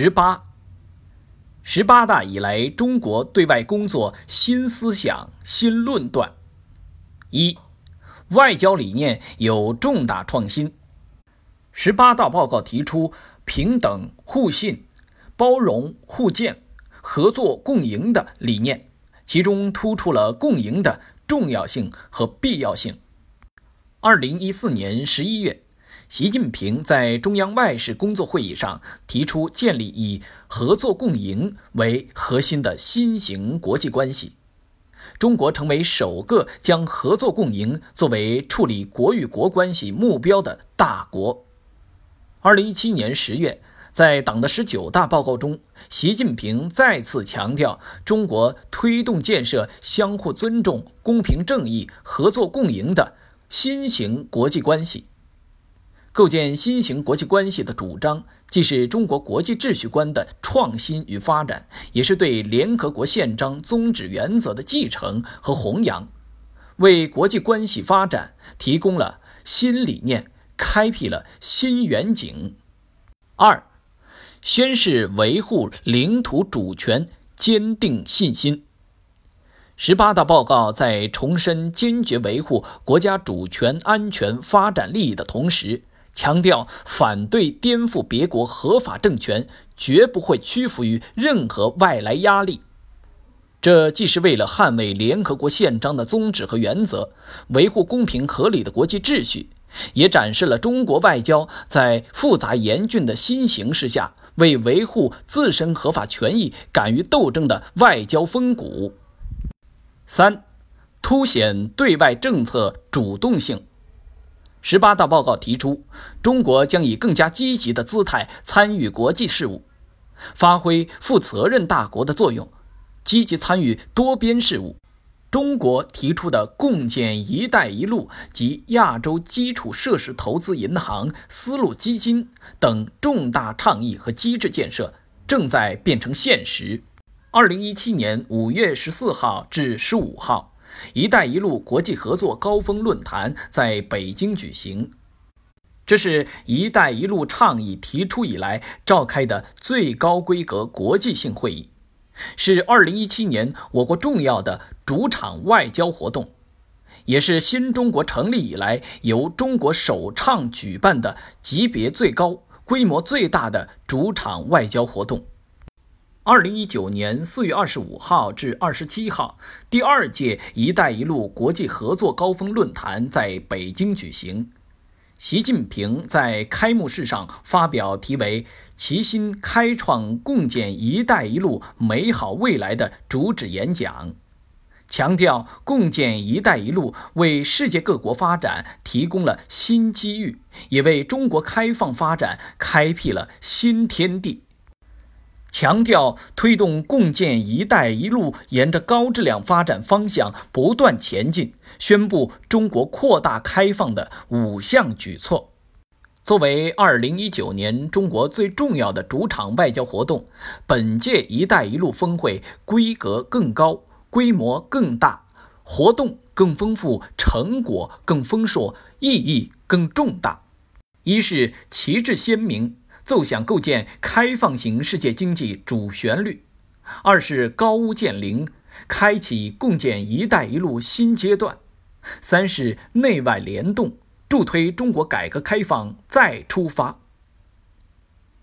十八，十八大以来，中国对外工作新思想、新论断。一，外交理念有重大创新。十八大报告提出平等、互信、包容、互鉴、合作共赢的理念，其中突出了共赢的重要性和必要性。二零一四年十一月。习近平在中央外事工作会议上提出建立以合作共赢为核心的新型国际关系，中国成为首个将合作共赢作为处理国与国关系目标的大国。二零一七年十月，在党的十九大报告中，习近平再次强调中国推动建设相互尊重、公平正义、合作共赢的新型国际关系。构建新型国际关系的主张，既是中国国际秩序观的创新与发展，也是对联合国宪章宗旨原则的继承和弘扬，为国际关系发展提供了新理念，开辟了新远景。二，宣誓维护领土主权，坚定信心。十八大报告在重申坚决维护国家主权、安全、发展利益的同时，强调反对颠覆别国合法政权，绝不会屈服于任何外来压力。这既是为了捍卫联合国宪章的宗旨和原则，维护公平合理的国际秩序，也展示了中国外交在复杂严峻的新形势下为维护自身合法权益敢于斗争的外交风骨。三，凸显对外政策主动性。十八大报告提出，中国将以更加积极的姿态参与国际事务，发挥负责任大国的作用，积极参与多边事务。中国提出的共建“一带一路”及亚洲基础设施投资银行、丝路基金等重大倡议和机制建设正在变成现实。二零一七年五月十四号至十五号。“一带一路”国际合作高峰论坛在北京举行，这是“一带一路”倡议提出以来召开的最高规格国际性会议，是2017年我国重要的主场外交活动，也是新中国成立以来由中国首倡举办的级别最高、规模最大的主场外交活动。二零一九年四月二十五号至二十七号，第二届“一带一路”国际合作高峰论坛在北京举行。习近平在开幕式上发表题为“齐心开创共建‘一带一路’美好未来”的主旨演讲，强调共建“一带一路”为世界各国发展提供了新机遇，也为中国开放发展开辟了新天地。强调推动共建“一带一路”沿着高质量发展方向不断前进，宣布中国扩大开放的五项举措。作为2019年中国最重要的主场外交活动，本届“一带一路”峰会规格更高、规模更大、活动更丰富、成果更丰硕、意义更重大。一是旗帜鲜明。奏响构建开放型世界经济主旋律；二是高屋建瓴，开启共建“一带一路”新阶段；三是内外联动，助推中国改革开放再出发。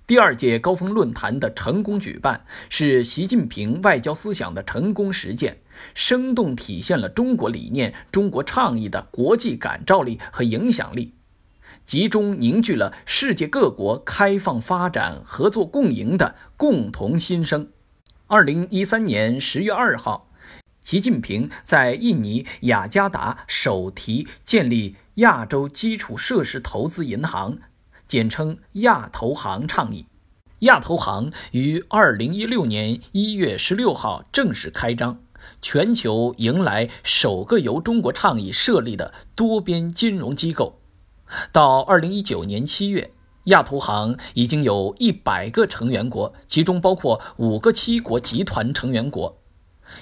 第二届高峰论坛的成功举办，是习近平外交思想的成功实践，生动体现了中国理念、中国倡议的国际感召力和影响力。集中凝聚了世界各国开放发展、合作共赢的共同心声。二零一三年十月二号，习近平在印尼雅加达首提建立亚洲基础设施投资银行，简称亚投行倡议。亚投行于二零一六年一月十六号正式开张，全球迎来首个由中国倡议设立的多边金融机构。到二零一九年七月，亚投行已经有一百个成员国，其中包括五个七国集团成员国。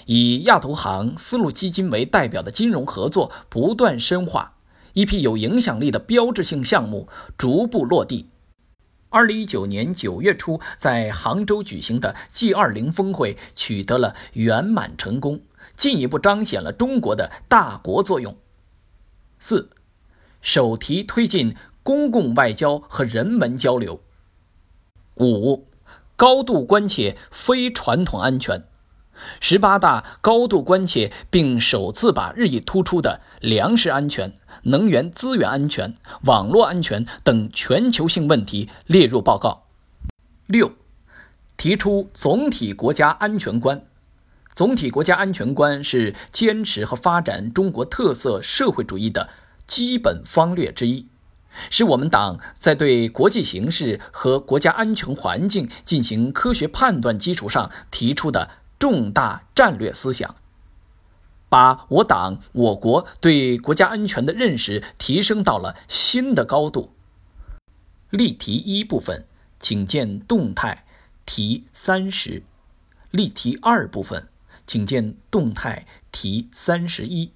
以亚投行、丝路基金为代表的金融合作不断深化，一批有影响力的标志性项目逐步落地。二零一九年九月初在杭州举行的 G 二零峰会取得了圆满成功，进一步彰显了中国的大国作用。四，首提推进公共外交和人文交流。五，高度关切非传统安全。十八大高度关切并首次把日益突出的粮食安全、能源资源安全、网络安全等全球性问题列入报告。六，提出总体国家安全观。总体国家安全观是坚持和发展中国特色社会主义的基本方略之一，是我们党在对国际形势和国家安全环境进行科学判断基础上提出的。重大战略思想，把我党我国对国家安全的认识提升到了新的高度。例题一部分，请见动态题三十；例题二部分，请见动态题三十一。